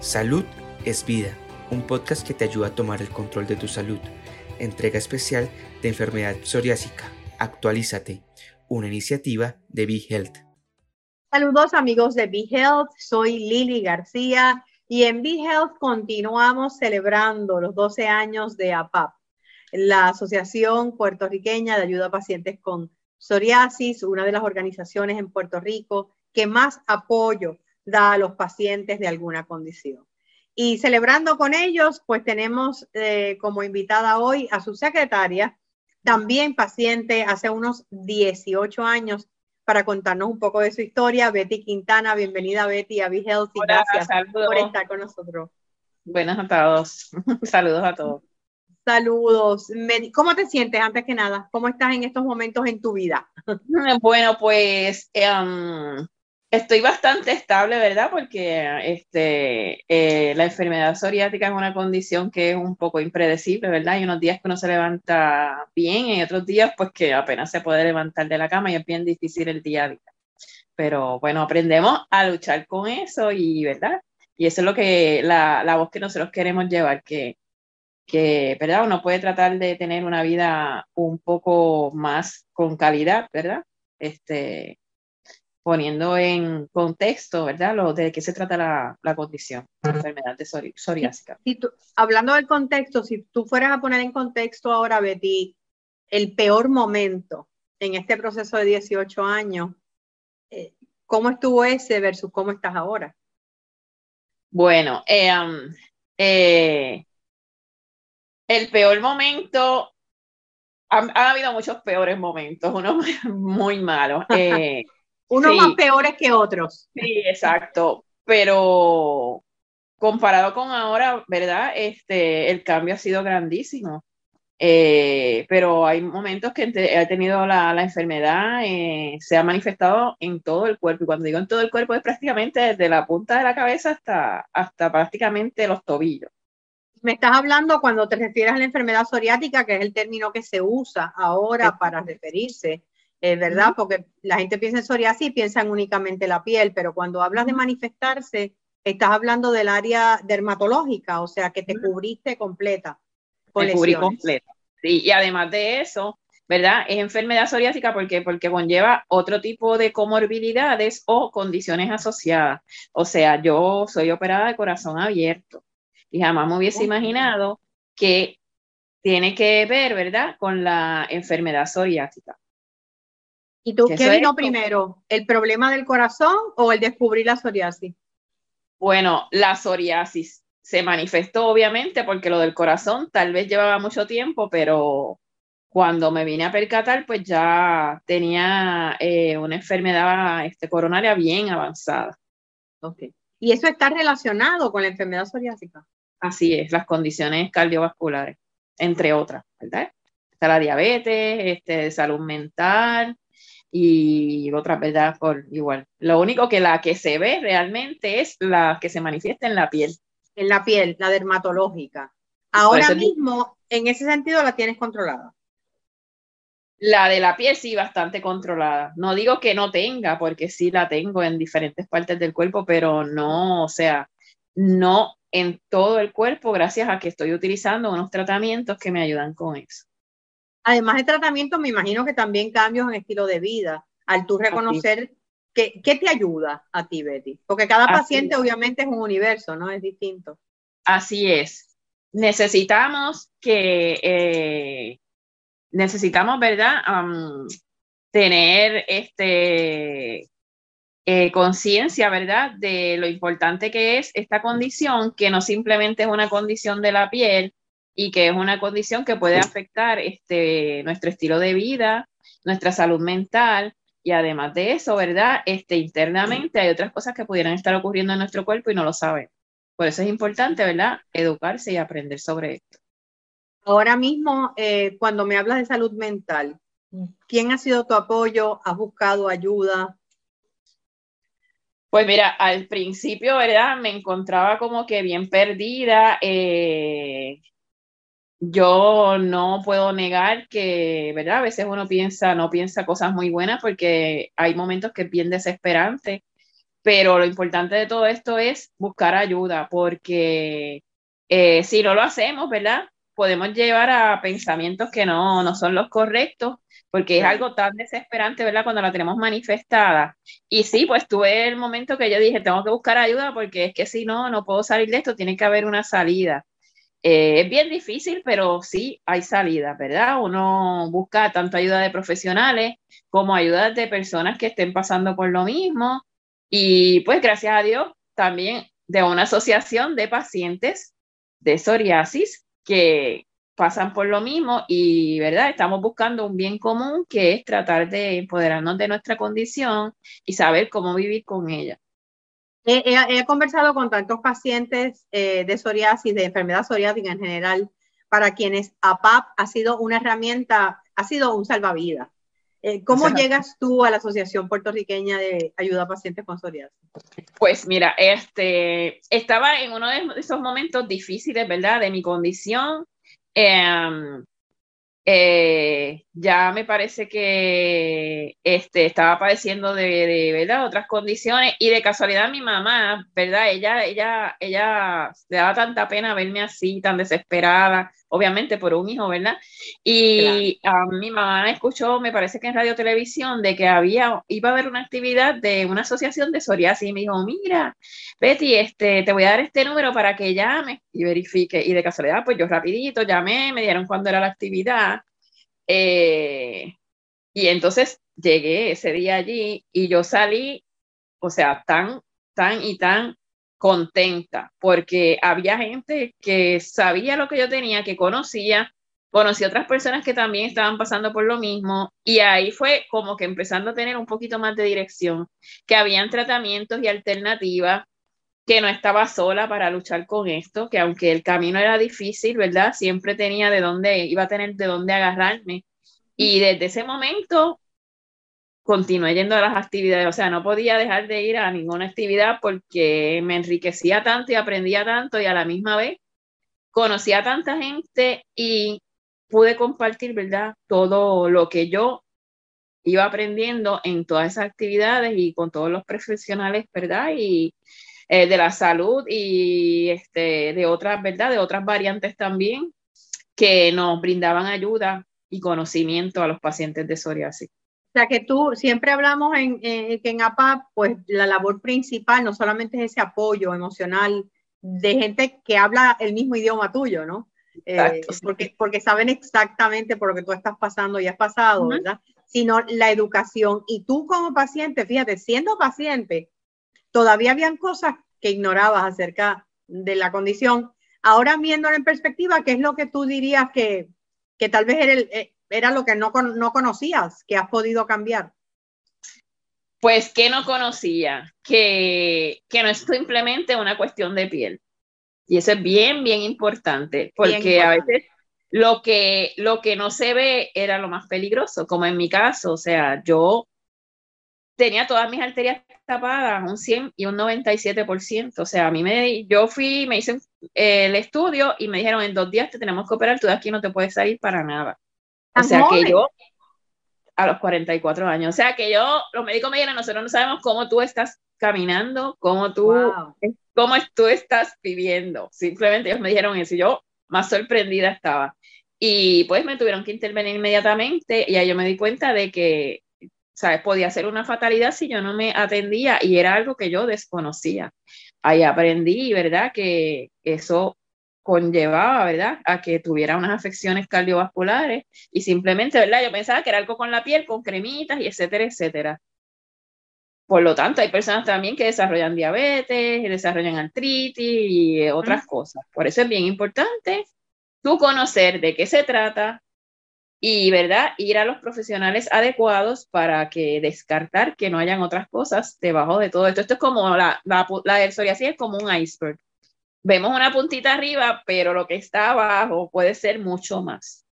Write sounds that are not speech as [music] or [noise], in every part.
Salud es vida, un podcast que te ayuda a tomar el control de tu salud. Entrega especial de enfermedad psoriásica. Actualízate, una iniciativa de Be Health. Saludos amigos de Be Health, soy Lili García y en Be Health continuamos celebrando los 12 años de APAP, la Asociación Puertorriqueña de Ayuda a Pacientes con Psoriasis, una de las organizaciones en Puerto Rico que más apoyo da a los pacientes de alguna condición. Y celebrando con ellos, pues tenemos eh, como invitada hoy a su secretaria, también paciente hace unos 18 años, para contarnos un poco de su historia, Betty Quintana. Bienvenida Betty a Be Healthy. Gracias por estar con nosotros. Buenas a todos. [laughs] Saludos a todos. Saludos. ¿Cómo te sientes antes que nada? ¿Cómo estás en estos momentos en tu vida? [laughs] Bueno, pues um, Estoy bastante estable, ¿verdad? Porque este, eh, la enfermedad psoriática es una condición que es un poco impredecible, ¿verdad? Hay unos días que uno se levanta bien y otros días pues que apenas se puede levantar de la cama y es bien difícil el día a día. Pero bueno, aprendemos a luchar con eso y, ¿verdad? Y eso es lo que la, la voz que nosotros queremos llevar, que, que, ¿verdad? Uno puede tratar de tener una vida un poco más con calidad, ¿verdad? Este, poniendo en contexto, ¿verdad? Lo de qué se trata la, la condición, la enfermedad de psoriásica. hablando del contexto, si tú fueras a poner en contexto ahora, Betty, el peor momento en este proceso de 18 años, eh, ¿cómo estuvo ese versus cómo estás ahora? Bueno, eh, um, eh, el peor momento, ha, habido muchos peores momentos, unos [laughs] muy malos. [laughs] Unos más peores que otros. Sí, exacto. Pero comparado con ahora, ¿verdad? Este, el cambio ha sido grandísimo. Eh, pero hay momentos que ha tenido la, la enfermedad, eh, se ha manifestado en todo el cuerpo. Y cuando digo en todo el cuerpo es prácticamente desde la punta de la cabeza hasta, hasta prácticamente los tobillos. Me estás hablando cuando te refieres a la enfermedad psoriática, que es el término que se usa ahora para referirse es ¿verdad? Porque la gente piensa en psoriasis y piensan únicamente la piel, pero cuando hablas de manifestarse, estás hablando del área dermatológica, o sea, que te cubriste completa. Te cubrí completa. Sí, y además de eso, ¿verdad? Es enfermedad psoriásica porque, porque conlleva otro tipo de comorbilidades o condiciones asociadas. O sea, yo soy operada de corazón abierto y jamás me hubiese imaginado que tiene que ver, ¿verdad?, con la enfermedad psoriásica. ¿Y tú qué vino primero? ¿El problema del corazón o el descubrir la psoriasis? Bueno, la psoriasis se manifestó obviamente porque lo del corazón tal vez llevaba mucho tiempo, pero cuando me vine a percatar, pues ya tenía eh, una enfermedad este, coronaria bien avanzada. Okay. ¿Y eso está relacionado con la enfermedad psoriásica? Así es, las condiciones cardiovasculares, entre otras, ¿verdad? Está la diabetes, este, salud mental, y otras, ¿verdad? Por igual. Lo único que la que se ve realmente es la que se manifiesta en la piel. En la piel, la dermatológica. Ahora mismo, en ese sentido, la tienes controlada. La de la piel sí, bastante controlada. No digo que no tenga, porque sí la tengo en diferentes partes del cuerpo, pero no, o sea, no en todo el cuerpo, gracias a que estoy utilizando unos tratamientos que me ayudan con eso. Además de tratamiento, me imagino que también cambios en estilo de vida, al tú reconocer qué te ayuda a ti, Betty. Porque cada paciente obviamente es un universo, ¿no? Es distinto. Así es. Necesitamos que, eh, necesitamos, ¿verdad? tener este, eh, conciencia, ¿verdad? De lo importante que es esta condición, que no simplemente es una condición de la piel, y que es una condición que puede afectar este, nuestro estilo de vida, nuestra salud mental y además de eso, ¿verdad? Este, internamente hay otras cosas que pudieran estar ocurriendo en nuestro cuerpo y no lo sabemos. Por eso es importante, ¿verdad? Educarse y aprender sobre esto. Ahora mismo, eh, cuando me hablas de salud mental, ¿quién ha sido tu apoyo? ¿Has buscado ayuda? Pues mira, al principio, ¿verdad? Me encontraba como que bien perdida. Eh, yo no puedo negar que, ¿verdad? A veces uno piensa, no piensa cosas muy buenas porque hay momentos que es bien desesperante pero lo importante de todo esto es buscar ayuda, porque eh, si no lo hacemos, ¿verdad? Podemos llevar a pensamientos que no, no son los correctos, porque es algo tan desesperante, ¿verdad? Cuando la tenemos manifestada. Y sí, pues tuve el momento que yo dije, tengo que buscar ayuda porque es que si no, no puedo salir de esto, tiene que haber una salida. Eh, es bien difícil, pero sí hay salida, ¿verdad? Uno busca tanto ayuda de profesionales como ayuda de personas que estén pasando por lo mismo y pues gracias a Dios también de una asociación de pacientes de psoriasis que pasan por lo mismo y, ¿verdad? Estamos buscando un bien común que es tratar de empoderarnos de nuestra condición y saber cómo vivir con ella. He, conversado con tantos pacientes eh, de psoriasis, de enfermedad psoriática en general, para quienes APAP ha sido una herramienta, ha sido un salvavidas. Eh, ¿Cómo llegas tú a la Asociación Puertorriqueña de Ayuda a Pacientes con Psoriasis? Pues mira, este, estaba en uno de esos momentos difíciles, ¿verdad? De mi condición. Em, eh, ya me parece que este, estaba padeciendo de, de, ¿verdad? otras condiciones y de casualidad mi mamá, ¿verdad? Ella, ella, ella le daba tanta pena verme así, tan desesperada, obviamente por un hijo, ¿verdad? Y a mi mamá escuchó, me parece que en radio televisión, de que había, iba a haber una actividad de una asociación de psoriasis y me dijo, mira, Betty, este, te voy a dar este número para que llame y verifique. Y de casualidad, pues yo rapidito llamé, me dieron cuándo era la actividad. Eh, y entonces llegué ese día allí y yo salí, o sea, tan, tan y tan contenta, porque había gente que sabía lo que yo tenía, que conocía, conocí otras personas que también estaban pasando por lo mismo y ahí fue como que empezando a tener un poquito más de dirección, que habían tratamientos y alternativas, que no estaba sola para luchar con esto, que aunque el camino era difícil, ¿verdad? Siempre tenía de dónde, iba a tener de dónde agarrarme. Y desde ese momento continué yendo a las actividades, o sea, no podía dejar de ir a ninguna actividad porque me enriquecía tanto y aprendía tanto y a la misma vez conocía a tanta gente y pude compartir, ¿verdad? Todo lo que yo iba aprendiendo en todas esas actividades y con todos los profesionales, ¿verdad? Y eh, de la salud y este, de otras, ¿verdad? De otras variantes también que nos brindaban ayuda y conocimiento a los pacientes de psoriasis. O sea que tú, siempre hablamos en, que en APAP, pues la labor principal no solamente es ese apoyo emocional de gente que habla el mismo idioma tuyo, ¿no? Eh, porque, porque saben exactamente por lo que tú estás pasando y has pasado, ¿verdad? Sino la educación. Y tú como paciente, fíjate, siendo paciente, todavía habían cosas que ignorabas acerca de la condición. Ahora viéndolo en perspectiva, ¿qué es lo que tú dirías que, que tal vez era el, eh, era lo que no, no conocías, que has podido cambiar? Pues que no conocía, que, que no es simplemente una cuestión de piel. Y eso es bien, bien importante, porque a veces lo que, lo que no se ve era lo más peligroso, como en mi caso, o sea, yo tenía todas mis arterias tapadas, un 100 y un 97%, o sea, a mí me, yo fui, me hice el estudio y me dijeron, en dos días te tenemos que operar, tú de aquí no te puedes salir para nada. O sea que yo, a los 44 años, o sea que yo, los médicos me dijeron, nosotros no sabemos cómo tú estás caminando, cómo tú, cómo tú estás viviendo. Simplemente ellos me dijeron eso y yo más sorprendida estaba. Y pues me tuvieron que intervenir inmediatamente y ahí yo me di cuenta de que, ¿sabes? Podía ser una fatalidad si yo no me atendía y era algo que yo desconocía. Ahí aprendí, ¿verdad? Que eso conllevaba, ¿verdad?, a que tuviera unas afecciones cardiovasculares y simplemente, ¿verdad? Yo pensaba que era algo con la piel, con cremitas y etcétera, etcétera. Por lo tanto, hay personas también que desarrollan diabetes, desarrollan artritis y otras cosas. Por eso es bien importante tú conocer de qué se trata y, ¿verdad?, ir a los profesionales adecuados para que descartar que no hayan otras cosas debajo de todo esto. Esto es como la, la, la es como un iceberg vemos una puntita arriba, pero lo que está abajo puede ser mucho más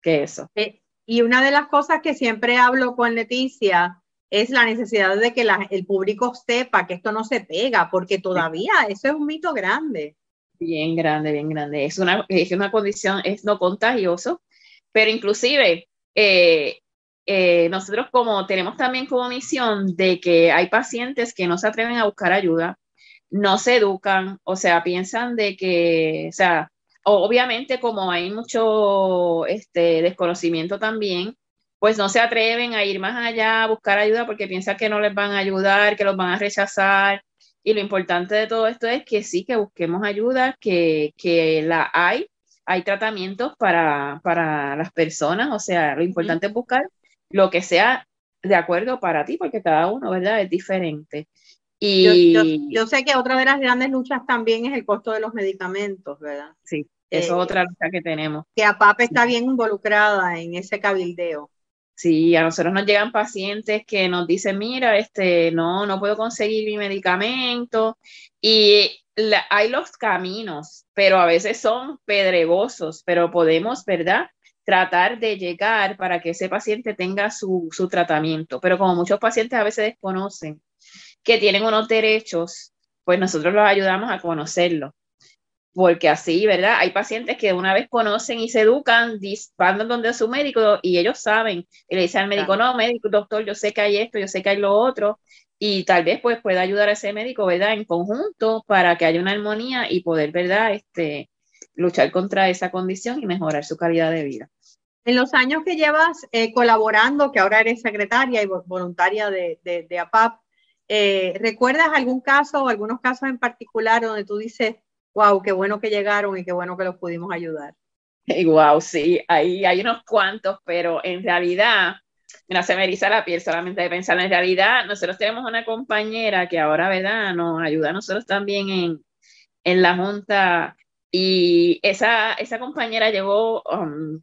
que eso. Eh, y una de las cosas que siempre hablo con Leticia es la necesidad de que el público sepa que esto no se pega, porque todavía eso es un mito grande. Bien grande, bien grande. Es una, es una condición, es no contagioso, pero inclusive eh, eh, nosotros como tenemos también como misión de que hay pacientes que no se atreven a buscar ayuda, no se educan, o sea, piensan de que, o sea, obviamente como hay mucho este, desconocimiento también, pues no se atreven a ir más allá a buscar ayuda porque piensan que no les van a ayudar, que los van a rechazar. Y lo importante de todo esto es que sí, que busquemos ayuda, que, que la hay, hay tratamientos para, para las personas, o sea, lo importante es buscar lo que sea de acuerdo para ti, porque cada uno, ¿verdad? Es diferente. Y yo, sé que otra de las grandes luchas también es el costo de los medicamentos, ¿verdad? Sí, eso es eh, otra lucha que tenemos. Que APAP está bien involucrada en ese cabildeo. Sí, a nosotros nos llegan pacientes que nos dicen, mira, este, no, no puedo conseguir mi medicamento. Y hay los caminos, pero a veces son pedregosos, pero podemos, ¿verdad? Tratar de llegar para que ese paciente tenga su, su tratamiento. Pero como muchos pacientes a veces desconocen que tienen unos derechos, pues nosotros los ayudamos a conocerlo. Porque así, ¿verdad? Hay pacientes que una vez conocen y se educan, van donde su médico y ellos saben, y le dicen al médico, no, médico, doctor, yo sé que hay esto, yo sé que hay lo otro, y tal vez pues pueda ayudar a ese médico, ¿verdad? En conjunto para que haya una armonía y poder, ¿verdad? Este, luchar contra esa condición y mejorar su calidad de vida. En los años que llevas eh, colaborando, que ahora eres secretaria y voluntaria de, de, de APAP, eh, ¿Recuerdas algún caso o algunos casos en particular donde tú dices, wow, qué bueno que llegaron y qué bueno que los pudimos ayudar? [laughs] wow, sí, ahí hay unos cuantos, pero en realidad, mira, se me eriza la piel solamente de pensar. En realidad, nosotros tenemos una compañera que ahora, ¿verdad?, nos ayuda a nosotros también en, en la Junta. Y esa, esa compañera llegó, um,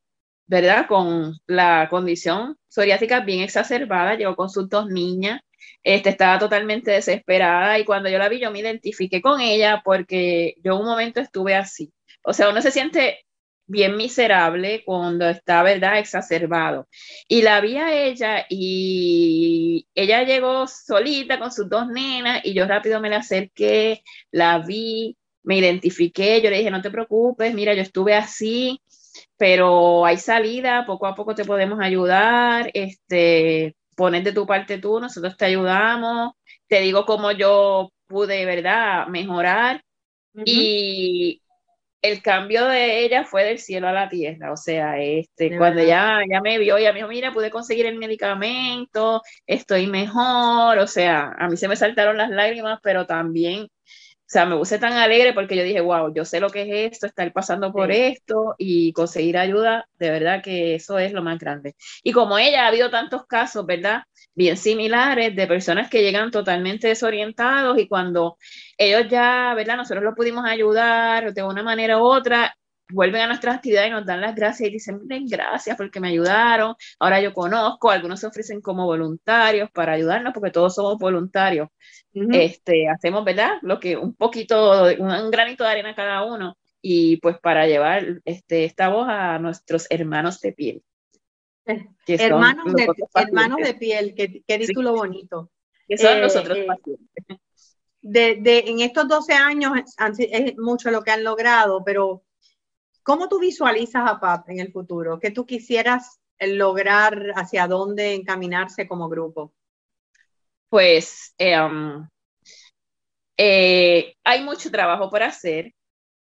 ¿verdad?, con la condición psoriásica bien exacerbada, llegó con sus dos niñas este, estaba totalmente desesperada y cuando yo la vi yo me identifiqué con ella porque yo un momento estuve así. O sea, uno se siente bien miserable cuando está, ¿verdad?, exacerbado. Y la vi a ella y ella llegó solita con sus dos nenas y yo rápido me la acerqué, la vi, me identifiqué, yo le dije, no te preocupes, mira, yo estuve así, pero hay salida, poco a poco te podemos ayudar, este, pones de tu parte tú, nosotros te ayudamos, te digo cómo yo pude, ¿verdad?, mejorar. Y el cambio de ella fue del cielo a la tierra, o sea, este, cuando ya, ya me vio, ella me dijo, mira, pude conseguir el medicamento, estoy mejor, o sea, a mí se me saltaron las lágrimas, pero también o sea, me puse tan alegre porque yo dije, wow, yo sé lo que es esto, estar pasando por esto y conseguir ayuda, de verdad que eso es lo más grande. Y como ella, ha habido tantos casos, ¿verdad? Bien similares de personas que llegan totalmente desorientados y cuando ellos ya, ¿verdad? Nosotros los pudimos ayudar de una manera u otra, vuelven a nuestra actividad y nos dan las gracias y dicen, miren, gracias porque me ayudaron, ahora yo conozco, algunos se ofrecen como voluntarios para ayudarnos porque todos somos voluntarios. este, hacemos, ¿verdad? Lo que un poquito, un, granito de arena cada uno y pues para llevar este, esta voz a nuestros hermanos de piel. Eh, hermanos, de, hermanos de piel, qué, qué título bonito. Que son eh, otros eh, pacientes. De, de, en estos 12 años es mucho lo que han logrado, pero ¿Cómo tú visualizas a PAP en el futuro? ¿Qué tú quisieras lograr? ¿Hacia dónde encaminarse como grupo? Pues em, eh, hay mucho trabajo por hacer,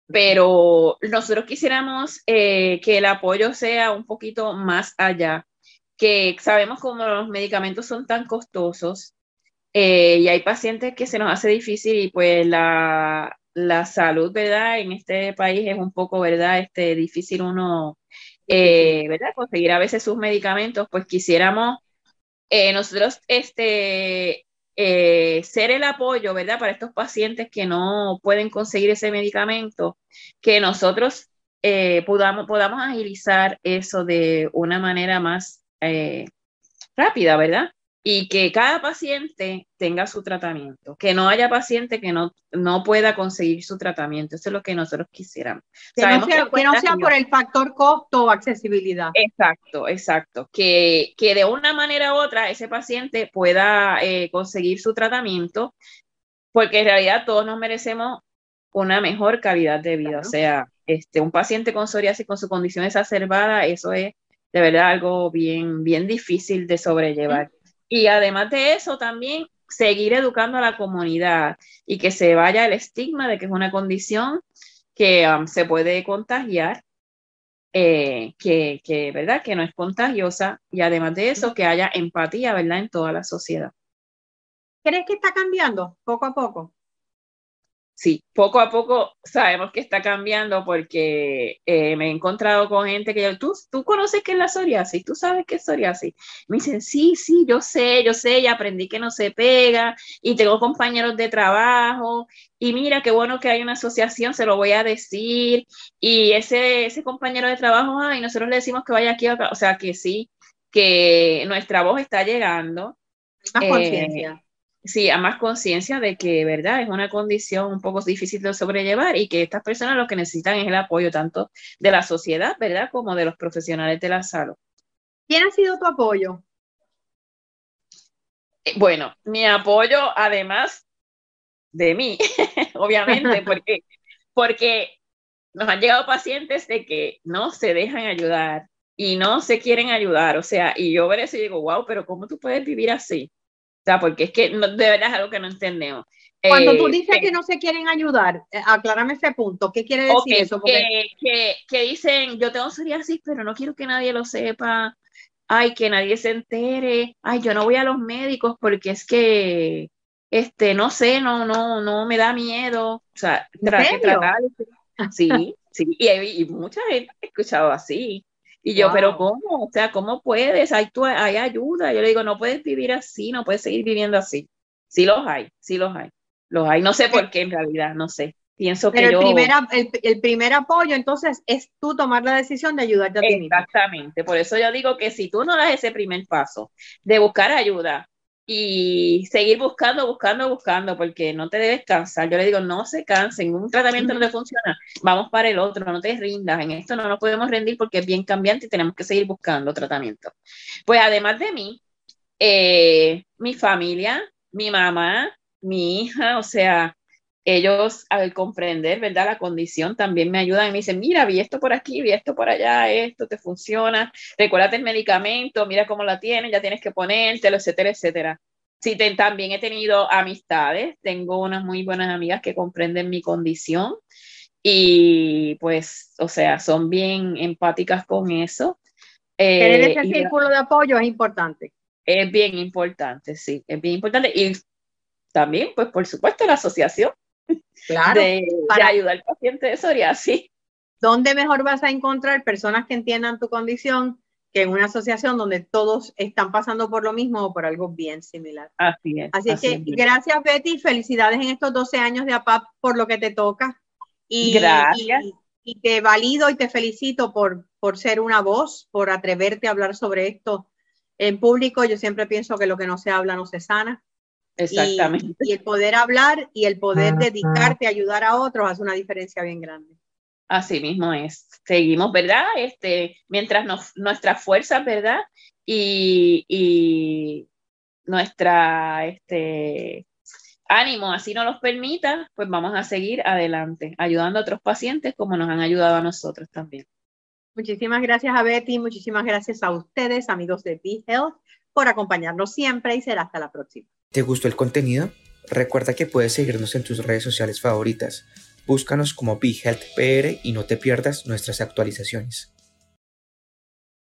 pero nosotros quisiéramos eh, que el apoyo sea un poquito más allá, que sabemos como los medicamentos son tan costosos eh, y hay pacientes que se nos hace difícil y pues la, la salud, ¿verdad? En este país es un poco, ¿verdad? Este, difícil uno, eh, ¿verdad? Conseguir a veces sus medicamentos, pues quisiéramos eh, nosotros, este, eh, ser el apoyo, ¿verdad? Para estos pacientes que no pueden conseguir ese medicamento, que nosotros podamos, podamos agilizar eso de una manera más rápida, ¿verdad? Y que cada paciente tenga su tratamiento, que no haya paciente que no, no pueda conseguir su tratamiento. Eso es lo que nosotros quisiéramos. Que no sea, que, no sea por el factor costo o accesibilidad. Exacto, exacto. Que, que de una manera u otra ese paciente pueda eh, conseguir su tratamiento, porque en realidad todos nos merecemos una mejor calidad de vida. O sea, este, un paciente con psoriasis con su condición exacerbada, eso es de verdad algo bien, bien difícil de sobrellevar. Y además de eso, también seguir educando a la comunidad y que se vaya el estigma de que es una condición que um, se puede contagiar, eh, que, que, ¿verdad? que no es contagiosa y además de eso, que haya empatía ¿verdad? en toda la sociedad. ¿Crees que está cambiando poco a poco? Sí, poco a poco sabemos que está cambiando porque eh, me he encontrado con gente que yo, ¿tú, tú conoces qué es la psoriasis, tú sabes qué es psoriasis. Me dicen, sí, sí, yo sé, yo sé, y aprendí que no se pega y tengo compañeros de trabajo y mira qué bueno que hay una asociación, se lo voy a decir y ese, ese compañero de trabajo, ay, nosotros le decimos que vaya aquí, o sea que sí, que nuestra voz está llegando. Más eh, conciencia sí, a más conciencia de que, ¿verdad? Es una condición un poco difícil de sobrellevar y que estas personas lo que necesitan es el apoyo tanto de la sociedad, ¿verdad? Como de los profesionales de la salud. ¿Quién ha sido tu apoyo? Eh, bueno, mi apoyo, además de mí, [laughs] obviamente, [laughs] porque, porque nos han llegado pacientes de que no se dejan ayudar y no se quieren ayudar, o sea, y yo ver eso y digo, wow, pero ¿cómo tú puedes vivir así? Sea, porque es que de verdad es algo que no entendemos. Cuando tú eh, dices que no se quieren ayudar, eh, aclárame ese punto. ¿Qué quiere decir eso? Que, que, dicen, yo tengo psoriasis, pero no quiero que nadie lo sepa. Ay, que nadie se entere. Ay, yo no voy a los médicos porque es que, este, no sé, no, no, no me da miedo. O sea, tratar. Sí, sí. Y, y mucha gente ha escuchado así. Y yo, pero ¿cómo? O sea, ¿cómo puedes? Hay, tú, hay ayuda. Yo le digo, no puedes vivir así, no puedes seguir viviendo así. Sí los hay, sí los hay. Los hay. No sé por qué en realidad, no sé. Pienso que el Primer, el, primer apoyo, entonces, es tú tomar la decisión de ayudarte a ti mismo. Exactamente. Por eso yo digo que si tú no das ese primer paso de buscar ayuda, y seguir buscando, buscando, buscando, porque no te debes cansar. Yo le digo, no se cansen, un tratamiento no te funciona, vamos para el otro, no te rindas, en esto no nos podemos rendir porque es bien cambiante y tenemos que seguir buscando tratamiento. Pues además de mí, eh, mi familia, mi mamá, mi hija, o sea, ellos al comprender, ¿verdad? La condición también me ayudan y me dicen, mira, vi esto por aquí, vi esto por allá, esto te funciona, recuérdate el medicamento, mira cómo la tienes, ya tienes que ponértelo, etcétera, etcétera. Sí, también he tenido amistades, tengo unas muy buenas amigas que comprenden mi condición y pues, o sea, son bien empáticas con eso. Tener ese eh, círculo de apoyo es importante. Es bien importante, sí, es bien importante. Y también, pues, por supuesto, la asociación claro, de, para, ayudar al paciente de psoriasis. ¿Dónde mejor vas a encontrar personas que entiendan tu condición que en una asociación donde todos están pasando por lo mismo o por algo bien similar? Así es. Así, que gracias Betty, felicidades en estos 12 años de APAP por lo que te toca. Y, gracias. Y, te valido y te felicito por, por ser una voz, por atreverte a hablar sobre esto en público. Yo siempre pienso que lo que no se habla no se sana. Exactamente. Y, el poder hablar y el poder dedicarte a ayudar a otros hace una diferencia bien grande. Así mismo es. Seguimos, ¿verdad? Este, mientras nos, nuestras fuerzas, ¿verdad? Y, y nuestra este, ánimo así nos los permita, pues vamos a seguir adelante, ayudando a otros pacientes como nos han ayudado a nosotros también. Muchísimas gracias a Betty, muchísimas gracias a ustedes, amigos de Be Health, por acompañarnos siempre y será hasta la próxima. ¿Te gustó el contenido? Recuerda que puedes seguirnos en tus redes sociales favoritas. Búscanos como BeHealthPR y no te pierdas nuestras actualizaciones.